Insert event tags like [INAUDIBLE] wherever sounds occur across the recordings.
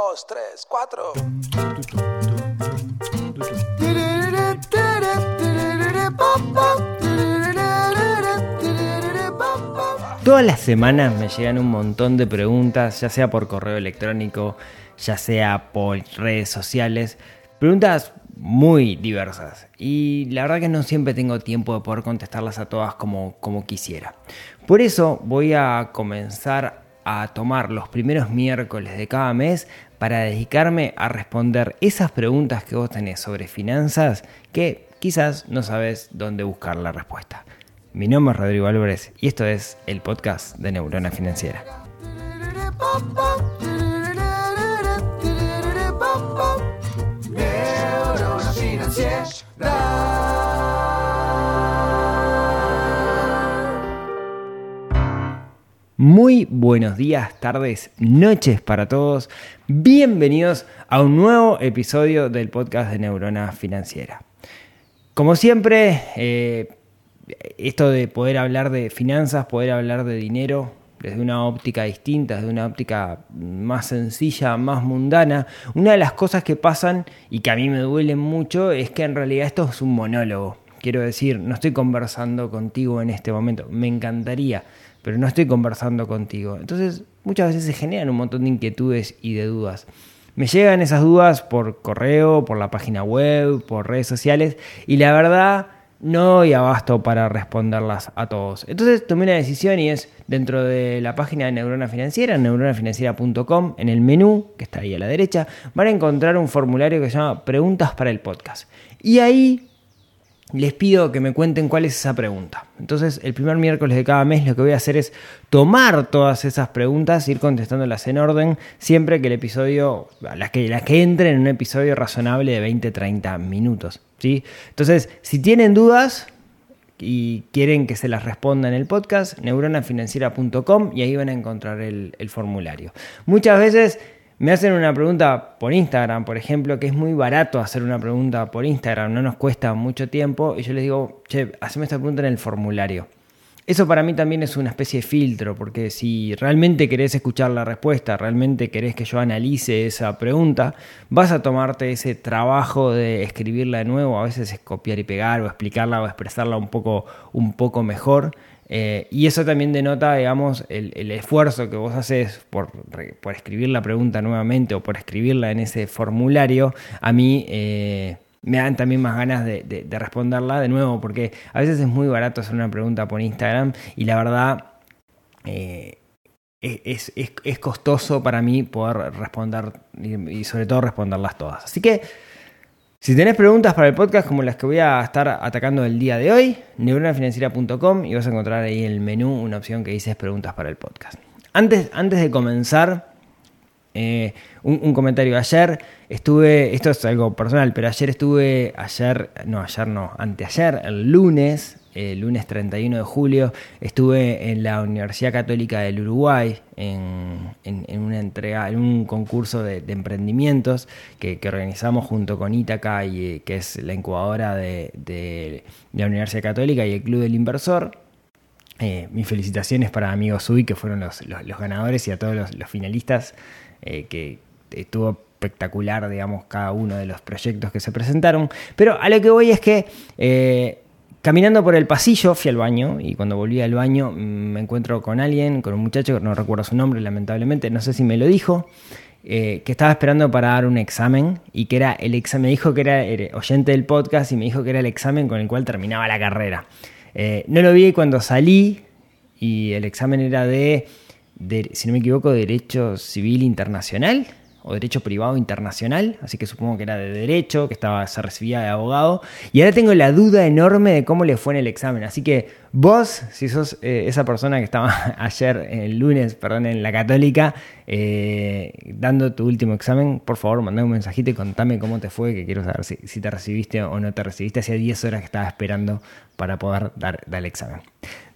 dos, tres, cuatro. Todas las semanas me llegan un montón de preguntas, ya sea por correo electrónico, ya sea por redes sociales. Preguntas muy diversas y la verdad que no siempre tengo tiempo de poder contestarlas a todas como, como quisiera. Por eso voy a comenzar a tomar los primeros miércoles de cada mes para dedicarme a responder esas preguntas que vos tenés sobre finanzas que quizás no sabes dónde buscar la respuesta. Mi nombre es Rodrigo Álvarez y esto es el podcast de Neurona Financiera. Muy buenos días, tardes, noches para todos. Bienvenidos a un nuevo episodio del podcast de Neurona Financiera. Como siempre, eh, esto de poder hablar de finanzas, poder hablar de dinero desde una óptica distinta, desde una óptica más sencilla, más mundana, una de las cosas que pasan y que a mí me duelen mucho es que en realidad esto es un monólogo. Quiero decir, no estoy conversando contigo en este momento, me encantaría, pero no estoy conversando contigo. Entonces, muchas veces se generan un montón de inquietudes y de dudas. Me llegan esas dudas por correo, por la página web, por redes sociales y la verdad no doy abasto para responderlas a todos. Entonces tomé una decisión y es dentro de la página de Neurona Financiera, neuronafinanciera.com, en el menú que está ahí a la derecha, van a encontrar un formulario que se llama Preguntas para el podcast. Y ahí les pido que me cuenten cuál es esa pregunta. Entonces, el primer miércoles de cada mes lo que voy a hacer es tomar todas esas preguntas, ir contestándolas en orden, siempre que el episodio, las que, las que entren en un episodio razonable de 20-30 minutos. ¿sí? Entonces, si tienen dudas y quieren que se las responda en el podcast, neuronafinanciera.com y ahí van a encontrar el, el formulario. Muchas veces me hacen una pregunta por Instagram, por ejemplo, que es muy barato hacer una pregunta por Instagram, no nos cuesta mucho tiempo, y yo les digo, che, haceme esta pregunta en el formulario. Eso para mí también es una especie de filtro, porque si realmente querés escuchar la respuesta, realmente querés que yo analice esa pregunta, vas a tomarte ese trabajo de escribirla de nuevo, a veces es copiar y pegar o explicarla o expresarla un poco, un poco mejor. Eh, y eso también denota, digamos, el, esfuerzo que vos haces por, escribir la pregunta nuevamente o por escribirla en ese formulario. A mí eh, me dan también más ganas de, responderla de nuevo, porque a veces es muy barato hacer una pregunta por Instagram y la verdad eh, es, es, costoso para mí poder responder y sobre todo responderlas todas. Así que si tenés preguntas para el podcast como las que voy a estar atacando el día de hoy, neuronafinanciera.com y vas a encontrar ahí en el menú una opción que dice preguntas para el podcast. Antes, antes de comenzar, eh, un, comentario. Ayer estuve, esto es algo personal, pero ayer estuve, ayer, no, ayer no, anteayer, el lunes, el lunes 31 de julio, estuve en la Universidad Católica del Uruguay en, una entrega, en un concurso de, emprendimientos que, organizamos junto con Ítaca, y, que es la incubadora de, la Universidad Católica y el Club del Inversor. Eh, mis felicitaciones para amigos Sui, que fueron los, ganadores, y a todos los, finalistas, eh, que estuvo espectacular, digamos, cada uno de los proyectos que se presentaron. Pero a lo que voy es que eh, Caminando por el pasillo fui al baño y cuando volví al baño mm, me encuentro con alguien, con un muchacho, no recuerdo su nombre lamentablemente, no sé si me lo dijo, eh, que estaba esperando para dar un examen y que era el examen, me dijo que era, oyente del podcast y me dijo que era el examen con el cual terminaba la carrera. No lo vi cuando salí y el examen era de, si no me equivoco, Derecho Civil Internacional o Derecho Privado Internacional, así que supongo que era de Derecho, que estaba, se recibía de abogado. Y ahora tengo la duda enorme de cómo le fue en el examen. Así que vos, si sos eh, esa persona que estaba [LAUGHS] ayer, el lunes, perdón, en la Católica, eh, dando tu último examen, por favor, mandame un mensajito y contame cómo te fue, que quiero saber si, te recibiste o no te recibiste. Hacía 10 horas que estaba esperando para poder dar, el examen.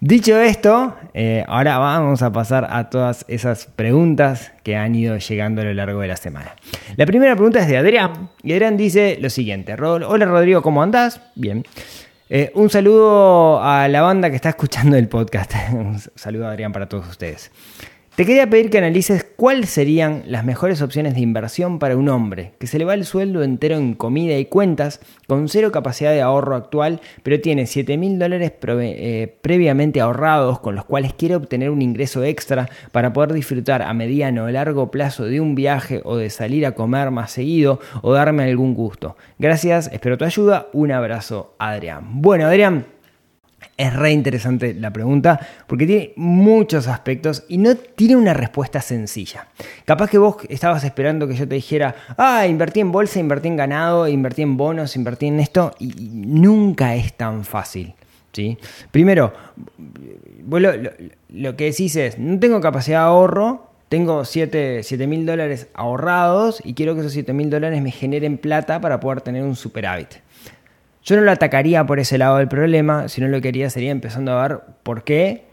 Dicho esto, eh, ahora vamos a pasar a todas esas preguntas que han ido llegando a lo largo de la semana. La primera pregunta es de Adrián, y Adrián dice lo siguiente. Hola Rodrigo, ¿cómo andás? Bien. Eh, un saludo a la banda que está escuchando el podcast. [LAUGHS] un saludo Adrián para todos ustedes. Te quería pedir que analices cuáles serían las mejores opciones de inversión para un hombre que se le va el sueldo entero en comida y cuentas, con cero capacidad de ahorro actual, pero tiene 7 mil dólares eh, previamente ahorrados con los cuales quiere obtener un ingreso extra para poder disfrutar a mediano o largo plazo de un viaje o de salir a comer más seguido o darme algún gusto. Gracias, espero tu ayuda. Un abrazo, Adrián. Bueno, Adrián. Es re interesante la pregunta porque tiene muchos aspectos y no tiene una respuesta sencilla. Capaz que vos estabas esperando que yo te dijera, ah, invertí en bolsa, invertí en ganado, invertí en bonos, invertí en esto y nunca es tan fácil. ¿sí? Primero, lo, lo, que decís es, no tengo capacidad de ahorro, tengo 7 mil dólares ahorrados y quiero que esos 7 mil dólares me generen plata para poder tener un superávit. Yo no lo atacaría por ese lado del problema, sino lo que haría sería empezando a ver por qué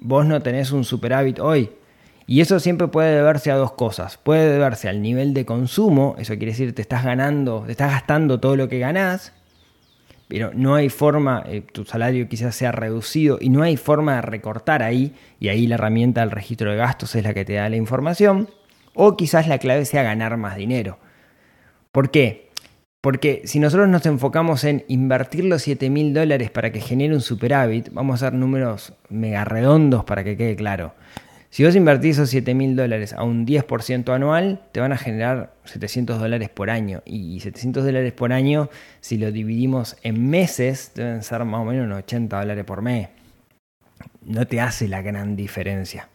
vos no tenés un superávit hoy. Y eso siempre puede deberse a dos cosas. Puede deberse al nivel de consumo, eso quiere decir te estás ganando, te estás gastando todo lo que ganás, pero no hay forma, eh, tu salario quizás sea reducido y no hay forma de recortar ahí, y ahí la herramienta del registro de gastos es la que te da la información, o quizás la clave sea ganar más dinero. ¿Por qué? Porque si nosotros nos enfocamos en invertir los 7 mil dólares para que genere un superávit, vamos a hacer números mega redondos para que quede claro. Si vos invertís esos 7 mil dólares a un 10% anual, te van a generar 700 dólares por año. Y 700 dólares por año, si lo dividimos en meses, deben ser más o menos unos 80 dólares por mes. No te hace la gran diferencia.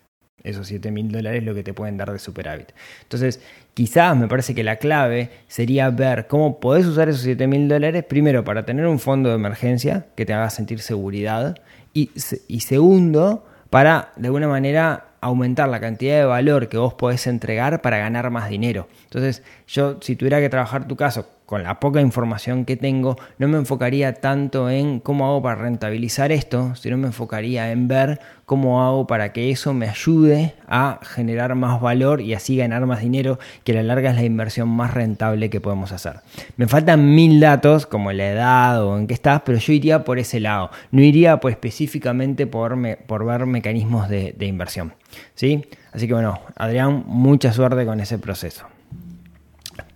Esos 7 mil dólares lo que te pueden dar de superávit. Entonces, quizás me parece que la clave sería ver cómo podés usar esos 7 mil dólares, primero para tener un fondo de emergencia que te haga sentir seguridad y, y segundo, para de alguna manera aumentar la cantidad de valor que vos podés entregar para ganar más dinero. Entonces, yo si tuviera que trabajar tu caso con la poca información que tengo, no me enfocaría tanto en cómo hago para rentabilizar esto, sino me enfocaría en ver cómo hago para que eso me ayude a generar más valor y así ganar más dinero, que a la larga es la inversión más rentable que podemos hacer. Me faltan mil datos, como la edad o en qué estás, pero yo iría por ese lado. No iría pues, específicamente por, por ver mecanismos de, de inversión. ¿sí? Así que bueno, Adrián, mucha suerte con ese proceso.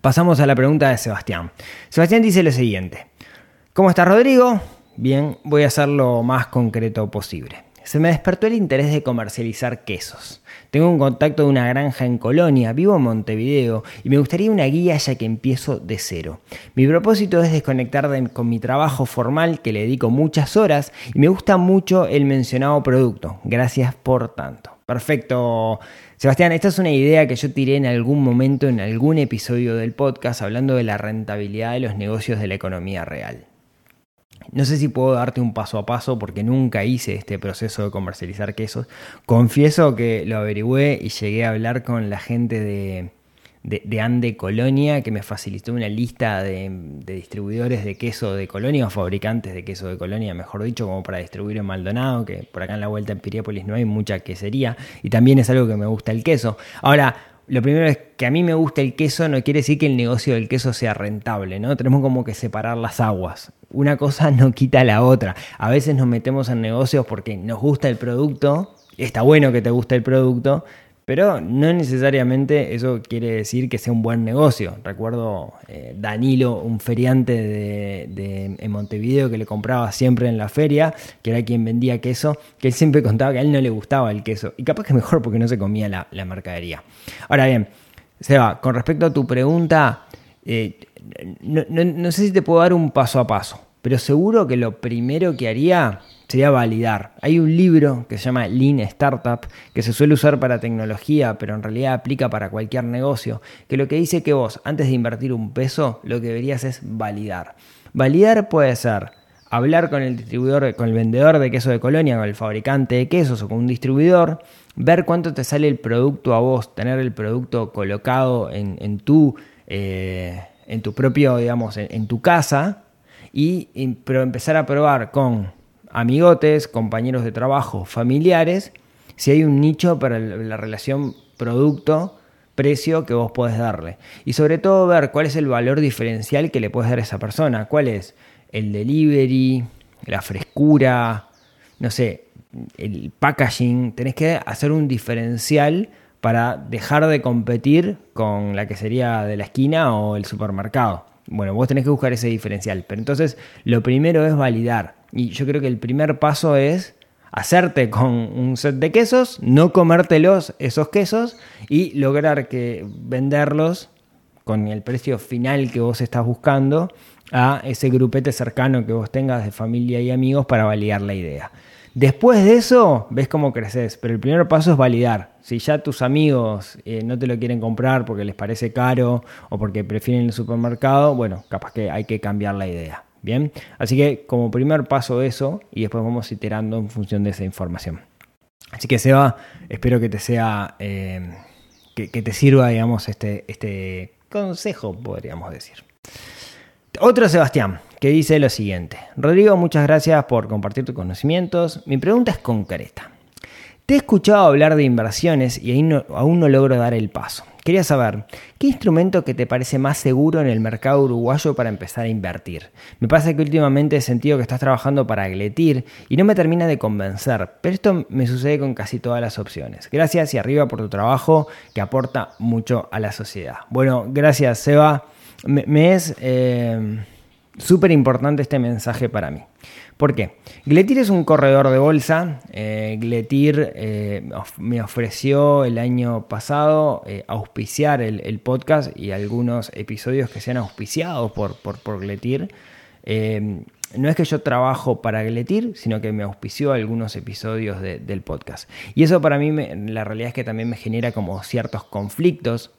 Pasamos a la pregunta de Sebastián. Sebastián dice lo siguiente. ¿Cómo está Rodrigo? Bien, voy a hacer lo más concreto posible. Se me despertó el interés de comercializar quesos. Tengo un contacto de una granja en Colonia, vivo en Montevideo y me gustaría una guía ya que empiezo de cero. Mi propósito es desconectar con mi trabajo formal que le dedico muchas horas y me gusta mucho el mencionado producto. Gracias por tanto. Perfecto. Sebastián, esta es una idea que yo tiré en algún momento en algún episodio del podcast hablando de la rentabilidad de los negocios de la economía real. No sé si puedo darte un paso a paso porque nunca hice este proceso de comercializar quesos. Confieso que lo averigüé y llegué a hablar con la gente de, de, Ande Colonia, que me facilitó una lista de, distribuidores de queso de Colonia o fabricantes de queso de Colonia, mejor dicho, como para distribuir en Maldonado, que por acá en la vuelta en Piriápolis no hay mucha quesería y también es algo que me gusta el queso. Ahora, lo primero es que a mí me gusta el queso, no quiere decir que el negocio del queso sea rentable, ¿no? Tenemos como que separar las aguas. Una cosa no quita la otra. A veces nos metemos en negocios porque nos gusta el producto, está bueno que te guste el producto, pero no necesariamente eso quiere decir que sea un buen negocio. Recuerdo eh, Danilo, un feriante de, en Montevideo que le compraba siempre en la feria, que era quien vendía queso, que él siempre contaba que a él no le gustaba el queso. Y capaz que mejor porque no se comía la, mercadería. Ahora bien, Seba, con respecto a tu pregunta, eh, no sé si te puedo dar un paso a paso, pero seguro que lo primero que haría sería validar. Hay un libro que se llama Lean Startup, que se suele usar para tecnología, pero en realidad aplica para cualquier negocio, que lo que dice que vos, antes de invertir un peso, lo que deberías es validar. Validar puede ser hablar con el distribuidor, con el vendedor de queso de colonia, con el fabricante de quesos o con un distribuidor, ver cuánto te sale el producto a vos, tener el producto colocado en, tu, eh, en tu propio, digamos, en, tu casa, y, pero empezar a probar con amigotes, compañeros de trabajo, familiares, si hay un nicho para la relación producto-precio que vos podés darle. Y sobre todo ver cuál es el valor diferencial que le puedes dar a esa persona, cuál es el delivery, la frescura, no sé, el packaging, tenés que hacer un diferencial para dejar de competir con la que sería de la esquina o el supermercado. Bueno, vos tenés que buscar ese diferencial. Pero entonces lo primero es validar. Y yo creo que el primer paso es hacerte con un set de quesos, no comértelos esos quesos y lograr que venderlos con el precio final que vos estás buscando a ese grupete cercano que vos tengas de familia y amigos para validar la idea. Después de eso, ves cómo creces, pero el primer paso es validar. Si ya tus amigos eh, no te lo quieren comprar porque les parece caro o porque prefieren el supermercado, bueno, capaz que hay que cambiar la idea. Bien, así que como primer paso eso y después vamos iterando en función de esa información. Así que Seba, espero que te sea, eh, que, te sirva, digamos, este, este consejo, podríamos decir. Otro Sebastián, que dice lo siguiente. Rodrigo, muchas gracias por compartir tus conocimientos. Mi pregunta es concreta. Te he escuchado hablar de inversiones y aún no logro dar el paso. Quería saber, ¿qué instrumento que te parece más seguro en el mercado uruguayo para empezar a invertir? Me pasa que últimamente he sentido que estás trabajando para Gletir y no me termina de convencer, pero esto me sucede con casi todas las opciones. Gracias y arriba por tu trabajo que aporta mucho a la sociedad. Bueno, gracias Seba. Me, es eh, súper importante este mensaje para mí. ¿Por qué? Gletir es un corredor de bolsa. Eh, Gletir eh, me ofreció el año pasado eh, auspiciar el, podcast y algunos episodios que sean auspiciados por, por, Gletir. no es que yo trabajo para Gletir, sino que me auspició algunos episodios del podcast. Y eso para mí, la realidad es que también me genera como ciertos conflictos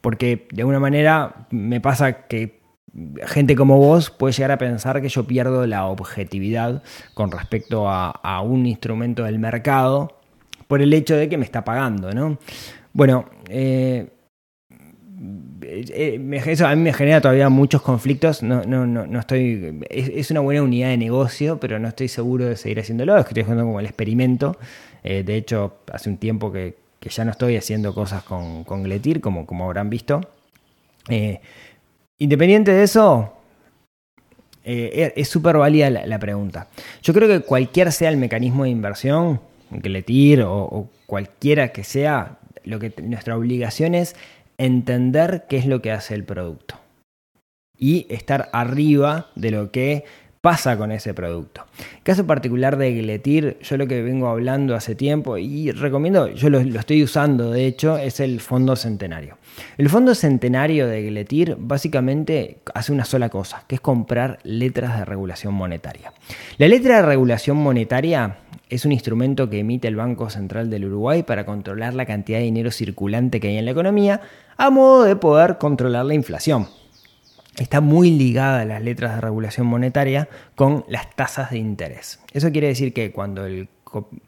porque de alguna manera me pasa que gente como vos puede llegar a pensar que yo pierdo la objetividad con respecto a, un instrumento del mercado por el hecho de que me está pagando, ¿no? Bueno, eh, eh, eso a mí me genera todavía muchos conflictos. No, no, no, estoy. Es, una buena unidad de negocio, pero no estoy seguro de seguir haciéndolo. Estoy haciendo como el experimento. Eh, de hecho, hace un tiempo que, ya no estoy haciendo cosas con, con Gletir, como, como habrán visto. Independiente de eso, eh, es súper válida la, pregunta. Yo creo que cualquier sea el mecanismo de inversión, que le tire o, cualquiera que sea, lo que nuestra obligación es entender qué es lo que hace el producto y estar arriba de lo que pasa con ese producto. Caso particular de Gletir, yo lo que vengo hablando hace tiempo y recomiendo, yo lo, estoy usando de hecho, es el fondo centenario. El fondo centenario de Gletir básicamente hace una sola cosa, que es comprar letras de regulación monetaria. La letra de regulación monetaria es un instrumento que emite el Banco Central del Uruguay para controlar la cantidad de dinero circulante que hay en la economía a modo de poder controlar la inflación está muy ligada a las letras de regulación monetaria con las tasas de interés. Eso quiere decir que cuando el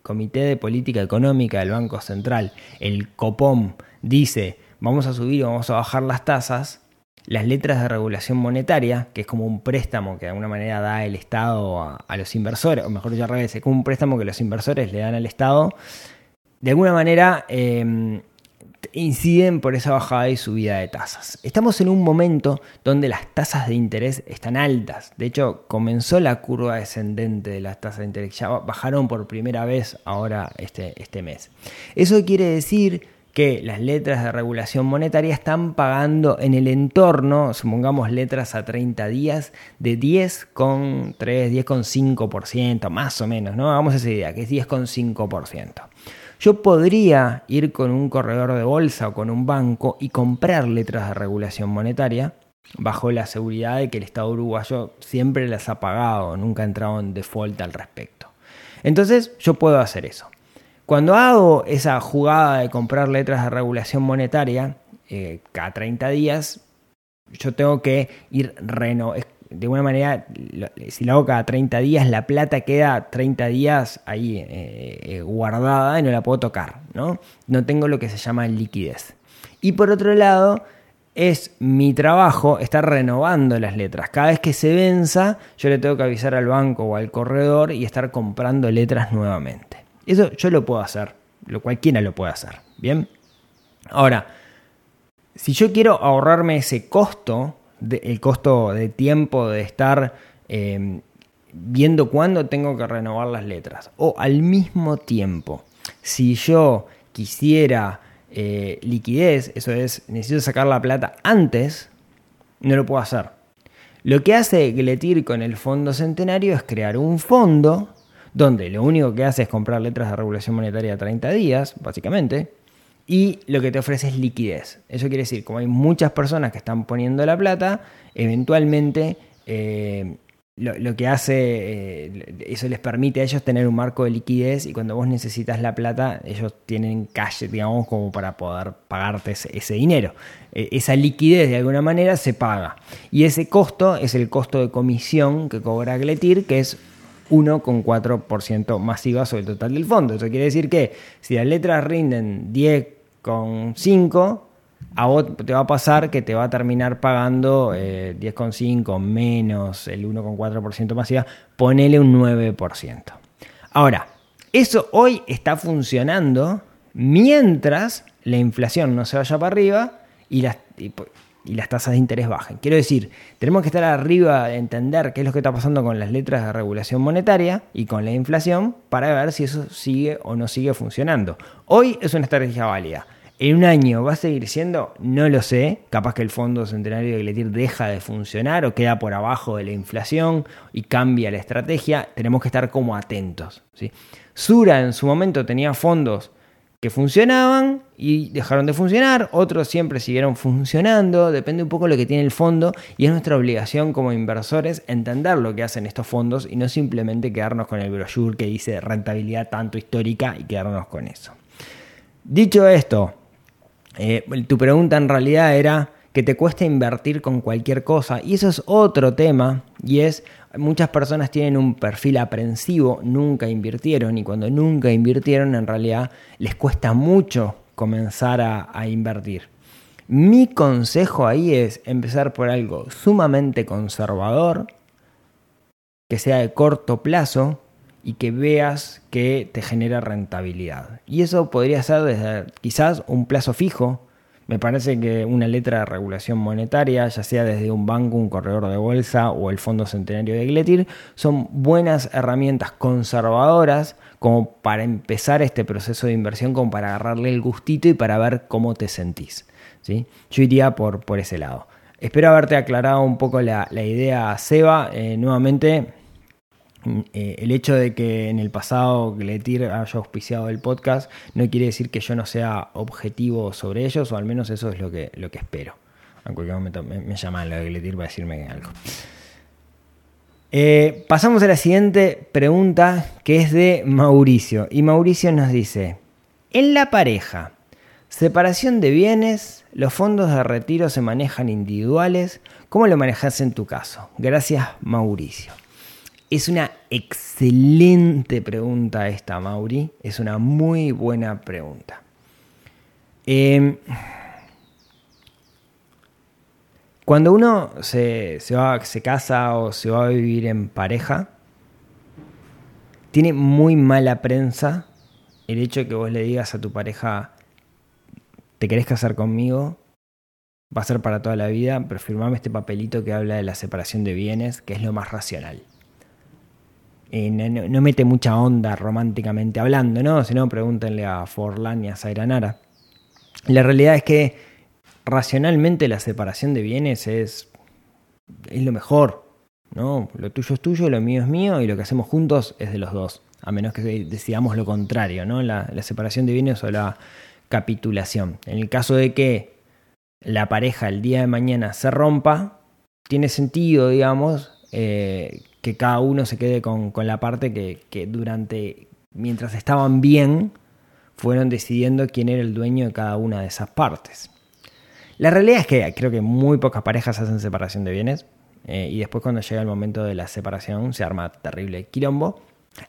Comité de Política Económica del Banco Central, el COPOM, dice vamos a subir o vamos a bajar las tasas, las letras de regulación monetaria, que es como un préstamo que de alguna manera da el Estado a, los inversores, o mejor dicho al revés, es como un préstamo que los inversores le dan al Estado, de alguna manera em, inciden por esa bajada y subida de tasas. Estamos en un momento donde las tasas de interés están altas. De hecho, comenzó la curva descendente de las tasas de interés. Ya bajaron por primera vez ahora este, este mes. Eso quiere decir que las letras de regulación monetaria están pagando en el entorno, supongamos letras a 30 días, de 10,3, 10,5%, más o menos, ¿no? Hagamos esa idea, que es 10,5%. Yo podría ir con un corredor de bolsa o con un banco y comprar letras de regulación monetaria bajo la seguridad de que el Estado uruguayo siempre las ha pagado, nunca ha entrado en default al respecto. Entonces yo puedo hacer eso. Cuando hago esa jugada de comprar letras de regulación monetaria, eh, cada 30 días, yo tengo que ir reno de alguna manera, si lo hago cada 30 días, la plata queda 30 días ahí eh, eh, guardada y no la puedo tocar, ¿no? No tengo lo que se llama liquidez. Y por otro lado, es mi trabajo estar renovando las letras. Cada vez que se venza, yo le tengo que avisar al banco o al corredor y estar comprando letras nuevamente. Eso yo lo puedo hacer, lo cualquiera lo puede hacer, ¿bien? Ahora, si yo quiero ahorrarme ese costo, el costo de tiempo de estar em, viendo cuándo tengo que renovar las letras. O al mismo tiempo, si yo quisiera eh, liquidez, eso es, necesito sacar la plata antes, no lo puedo hacer. Lo que hace Gletir con el Fondo Centenario es crear un fondo donde lo único que hace es comprar letras de regulación monetaria a 30 días, básicamente, y lo que te ofrece es liquidez. Eso quiere decir, como hay muchas personas que están poniendo la plata, eventualmente eh, lo, que hace, eh, eso les permite a ellos tener un marco de liquidez y cuando vos necesitas la plata, ellos tienen cash, digamos, como para poder pagarte ese, dinero. E, esa liquidez de alguna manera se paga. Y ese costo es el costo de comisión que cobra Gletir, que es 1,4% masiva sobre el total del fondo. Eso quiere decir que si las letras rinden 10,5%, a vos te va a pasar que te va a terminar pagando 10,5 eh, menos el 1,4% masiva, ponele un 9%. Ahora, eso hoy está funcionando mientras la inflación no se vaya para arriba y las, las tasas de interés bajen. Quiero decir, tenemos que estar arriba de entender qué es lo que está pasando con las letras de regulación monetaria y con la inflación para ver si eso sigue o no sigue funcionando. Hoy es una estrategia válida. ¿En un año va a seguir siendo? No lo sé. Capaz que el Fondo Centenario de Gletir deja de funcionar o queda por abajo de la inflación y cambia la estrategia. Tenemos que estar como atentos. Sura en su momento tenía fondos que funcionaban y dejaron de funcionar. Otros siempre siguieron funcionando. Depende un poco de lo que tiene el fondo y es nuestra obligación como inversores entender lo que hacen estos fondos y no simplemente quedarnos con el brochure que dice rentabilidad tanto histórica y quedarnos con eso. Dicho esto, eh, tu pregunta en realidad era que te cuesta invertir con cualquier cosa. Y eso es otro tema. Y es, muchas personas tienen un perfil aprensivo, nunca invirtieron. Y cuando nunca invirtieron, en realidad les cuesta mucho comenzar a invertir. Mi consejo ahí es empezar por algo sumamente conservador, que sea de corto plazo, y que veas que te genera rentabilidad. Y eso podría ser desde quizás un plazo fijo. Me parece que una letra de regulación monetaria, ya sea desde un banco, un corredor de bolsa o el Fondo Centenario de Gletir, son buenas herramientas conservadoras como para empezar este proceso de inversión, como para agarrarle el gustito y para ver cómo te sentís. ¿sí? Yo iría por, por ese lado. Espero haberte aclarado un poco la, idea, Seba. Eh, nuevamente, eh, el hecho de que en el pasado Gletir haya auspiciado el podcast no quiere decir que yo no sea objetivo sobre ellos, o al menos eso es lo que, lo que espero. En cualquier momento me, llaman lo de Gletir para decirme algo. Eh, pasamos a la siguiente pregunta que es de Mauricio. Y Mauricio nos dice, en la pareja, separación de bienes, los fondos de retiro se manejan individuales, ¿cómo lo manejas en tu caso? Gracias Mauricio. Es una excelente pregunta esta, Mauri. Es una muy buena pregunta. Em, cuando uno se, va, se casa o se va a vivir en pareja, tiene muy mala prensa el hecho de que vos le digas a tu pareja, ¿te querés casar conmigo? Va a ser para toda la vida, pero firmame este papelito que habla de la separación de bienes, que es lo más racional. No, mete mucha onda románticamente hablando, ¿no? Si no, pregúntenle a Forlán y a Zaira Nara. La realidad es que racionalmente la separación de bienes es, es lo mejor, ¿no? Lo tuyo es tuyo, lo mío es mío y lo que hacemos juntos es de los dos, a menos que decidamos lo contrario, ¿no? La, separación de bienes o la capitulación. En el caso de que la pareja el día de mañana se rompa, tiene sentido, digamos, eh, que cada uno se quede con, la parte que, durante, mientras estaban bien, fueron decidiendo quién era el dueño de cada una de esas partes. La realidad es que creo que muy pocas parejas hacen separación de bienes eh, y después cuando llega el momento de la separación se arma terrible quilombo.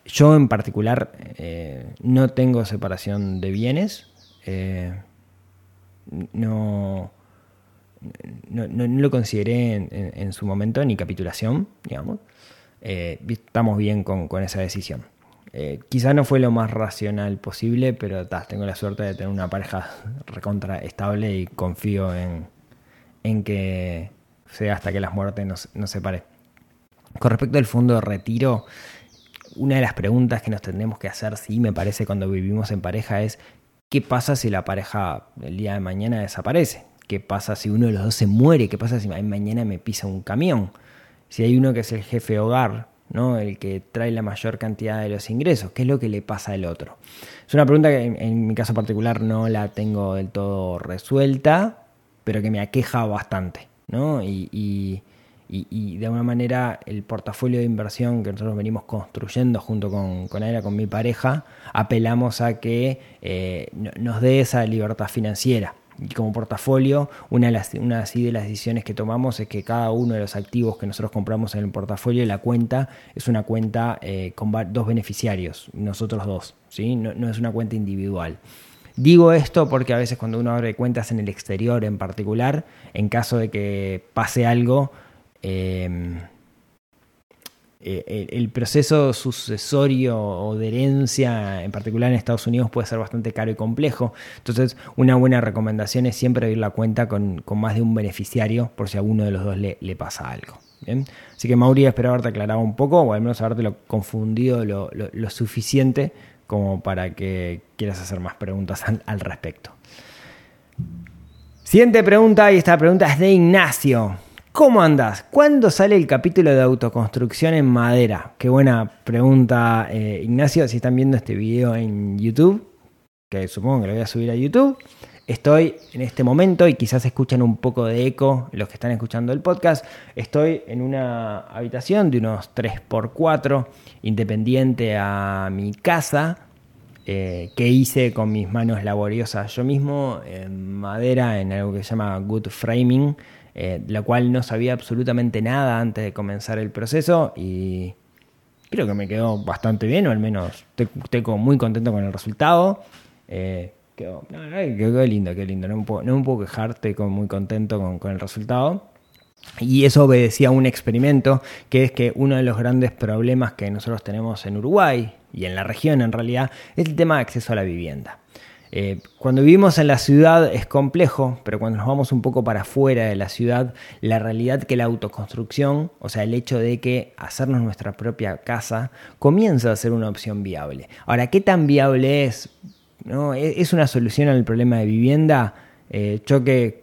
Yo en particular eh, no tengo separación de bienes. Eh, no, no, lo consideré en, en, su momento ni capitulación, digamos. Eh, estamos bien con, esa decisión. Eh, quizá no fue lo más racional posible, pero tengo la suerte de tener una pareja recontra estable y confío en, que sea hasta que las muertes nos, nos separe. Con respecto al fondo de retiro, una de las preguntas que nos tendremos que hacer, sí, me parece, cuando vivimos en pareja es, ¿qué pasa si la pareja el día de mañana desaparece? ¿Qué pasa si uno de los dos se muere? ¿Qué pasa si mañana me pisa un camión? Si hay uno que es el jefe hogar, ¿no? el que trae la mayor cantidad de los ingresos, ¿qué es lo que le pasa al otro? Es una pregunta que en, mi caso particular no la tengo del todo resuelta, pero que me aqueja bastante. ¿no? y y, de alguna manera el portafolio de inversión que nosotros venimos construyendo junto con, con con mi pareja, apelamos a que eh, nos dé esa libertad financiera. Y como portafolio, una de, las, una de las decisiones que tomamos es que cada uno de los activos que nosotros compramos en el portafolio, la cuenta es una cuenta eh, con dos beneficiarios, nosotros dos, ¿sí? no, no es una cuenta individual. Digo esto porque a veces cuando uno abre cuentas en el exterior en particular, en caso de que pase algo, Em, eh, el proceso sucesorio o de herencia, en particular en Estados Unidos, puede ser bastante caro y complejo. Entonces, una buena recomendación es siempre abrir la cuenta con, más de un beneficiario por si a uno de los dos le, pasa algo. Así que Mauri, espero haberte aclarado un poco, o al menos haberte lo confundido lo, suficiente como para que quieras hacer más preguntas al respecto. Siguiente pregunta, y esta pregunta es de Ignacio. ¿Cómo andás? ¿Cuándo sale el capítulo de autoconstrucción en madera? Qué buena pregunta, eh, Ignacio. Si están viendo este video en YouTube, que supongo que lo voy a subir a YouTube, estoy en este momento, y quizás escuchan un poco de eco los que están escuchando el podcast, estoy en una habitación de unos 3x4, independiente a mi casa, eh, que hice con mis manos laboriosas yo mismo, en madera, en algo que se llama Good Framing eh, la cual no sabía absolutamente nada antes de comenzar el proceso y creo que me quedó bastante bien, o al menos estoy, muy contento con el resultado. Eh, quedó, lindo, qué lindo, no me puedo, no puedo quejar, estoy muy contento con, con el resultado. Y eso obedecía a un experimento, que es que uno de los grandes problemas que nosotros tenemos en Uruguay y en la región en realidad es el tema de acceso a la vivienda. Eh, cuando vivimos en la ciudad es complejo, pero cuando nos vamos un poco para afuera de la ciudad, la realidad que la autoconstrucción, o sea, el hecho de que hacernos nuestra propia casa, comienza a ser una opción viable. Ahora, ¿qué tan viable es? ¿No? ¿E-, ¿Es una solución al problema de vivienda? Eh, yo que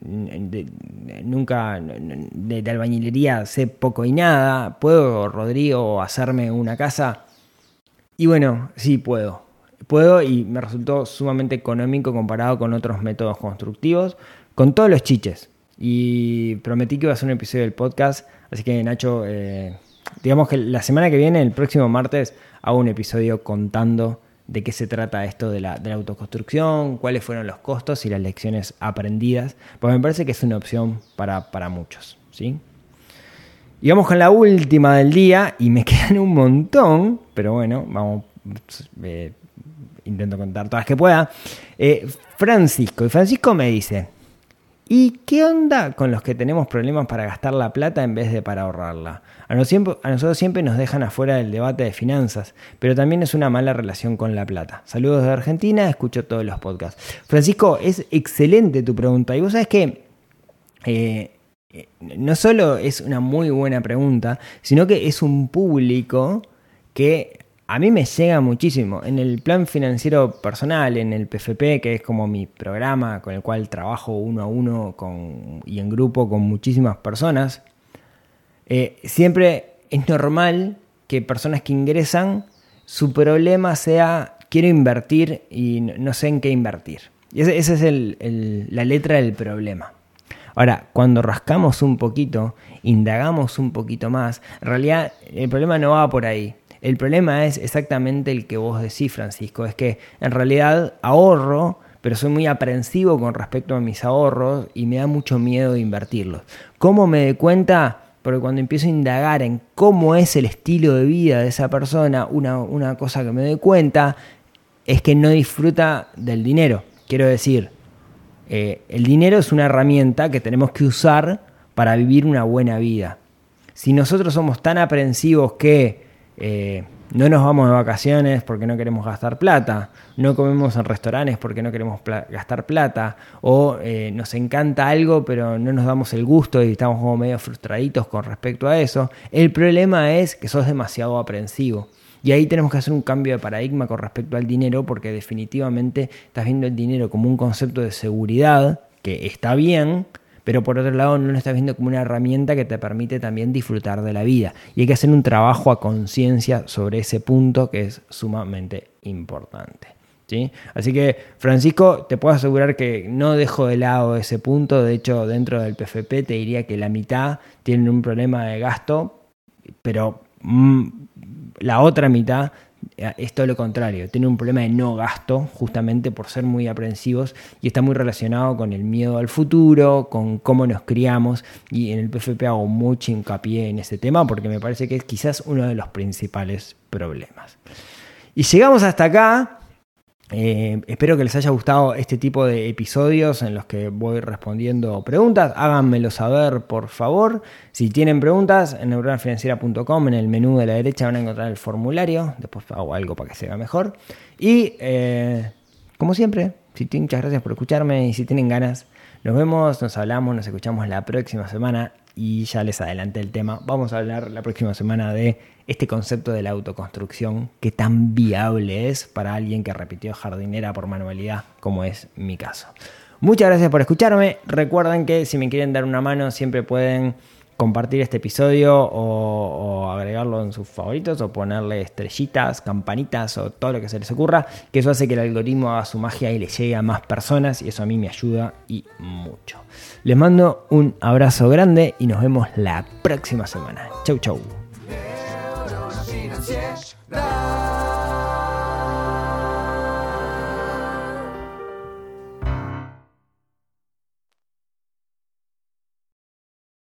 nunca de, de, albañilería sé poco y nada, ¿puedo, Rodrigo, hacerme una casa? Y bueno, sí puedo puedo y me resultó sumamente económico comparado con otros métodos constructivos, con todos los chiches. Y prometí que iba a hacer un episodio del podcast, así que Nacho, eh, digamos que la semana que viene, el próximo martes, hago un episodio contando de qué se trata esto de la, de la autoconstrucción, cuáles fueron los costos y las lecciones aprendidas, pues me parece que es una opción para, para muchos. ¿sí? Y vamos con la última del día, y me [LAUGHS] quedan un montón, pero bueno, vamos, eh, intento contar todas que pueda. Eh, Francisco, y Francisco me dice, ¿y qué onda con los que tenemos problemas para gastar la plata en vez de para ahorrarla? A nosotros, siempre, nos dejan afuera del debate de finanzas, pero también es una mala relación con la plata. Saludos de Argentina, escucho todos los podcasts. Francisco, es excelente tu pregunta. Y vos sabés que eh, eh, no solo es una muy buena pregunta, sino que es un público que a mí me llega muchísimo. En el plan financiero personal, en el PFP, que es como mi programa con el cual trabajo uno a uno y en grupo con muchísimas personas, eh, siempre es normal que personas que ingresan, su problema sea quiero invertir y no sé en qué invertir. Y esa es la letra del problema. Ahora, cuando rascamos un poquito, indagamos un poquito más, en realidad el problema no va por ahí. El problema es exactamente el que vos decís, Francisco, es que en realidad ahorro, pero soy muy aprensivo con respecto a mis ahorros y me da mucho miedo de invertirlos. ¿Cómo me doy cuenta? Porque cuando empiezo a indagar en cómo es el estilo de vida de esa persona, una, cosa que me doy cuenta es que no disfruta del dinero. Quiero decir, eh, el dinero es una herramienta que tenemos que usar para vivir una buena vida. Si nosotros somos tan aprensivos que eh, no nos vamos de vacaciones porque no queremos gastar plata, no comemos en restaurantes porque no queremos gastar plata, o eh, nos encanta algo pero no nos damos el gusto y estamos como medio frustraditos con respecto a eso. El problema es que sos demasiado aprensivo. Y ahí tenemos que hacer un cambio de paradigma con respecto al dinero porque definitivamente estás viendo el dinero como un concepto de seguridad que está bien, pero por otro lado no lo estás viendo como una herramienta que te permite también disfrutar de la vida. Y hay que hacer un trabajo a conciencia sobre ese punto que es sumamente importante. ¿Sí? Así que, Francisco, te puedo asegurar que no dejo de lado ese punto. De hecho, dentro del PFP te diría que la mitad tienen un problema de gasto, pero mm, la otra mitad es todo lo contrario, tiene un problema de no gasto justamente por ser muy aprensivos y está muy relacionado con el miedo al futuro, con cómo nos criamos y en el PFP hago mucho hincapié en ese tema porque me parece que es quizás uno de los principales problemas. Y llegamos hasta acá, eh, espero que les haya gustado este tipo de episodios en los que voy respondiendo preguntas. Háganmelo saber, por favor. Si tienen preguntas, en neuronafinanciera.com, en el menú de la derecha van a encontrar el formulario. Después hago algo para que se vea mejor. Y, eh, como siempre, si muchas gracias por escucharme y si tienen ganas, nos vemos, nos hablamos, nos escuchamos la próxima semana y ya les adelanté el tema. Vamos a hablar la próxima semana de este concepto de la autoconstrucción que tan viable es para alguien que repitió jardinera por manualidad como es mi caso. Muchas gracias por escucharme. Recuerden que si me quieren dar una mano siempre pueden compartir este episodio o, agregarlo en sus favoritos o ponerle estrellitas, campanitas o todo lo que se les ocurra, que eso hace que el algoritmo haga su magia y le llegue a más personas y eso a mí me ayuda y mucho. Les mando un abrazo grande y nos vemos la próxima semana. Chau chau.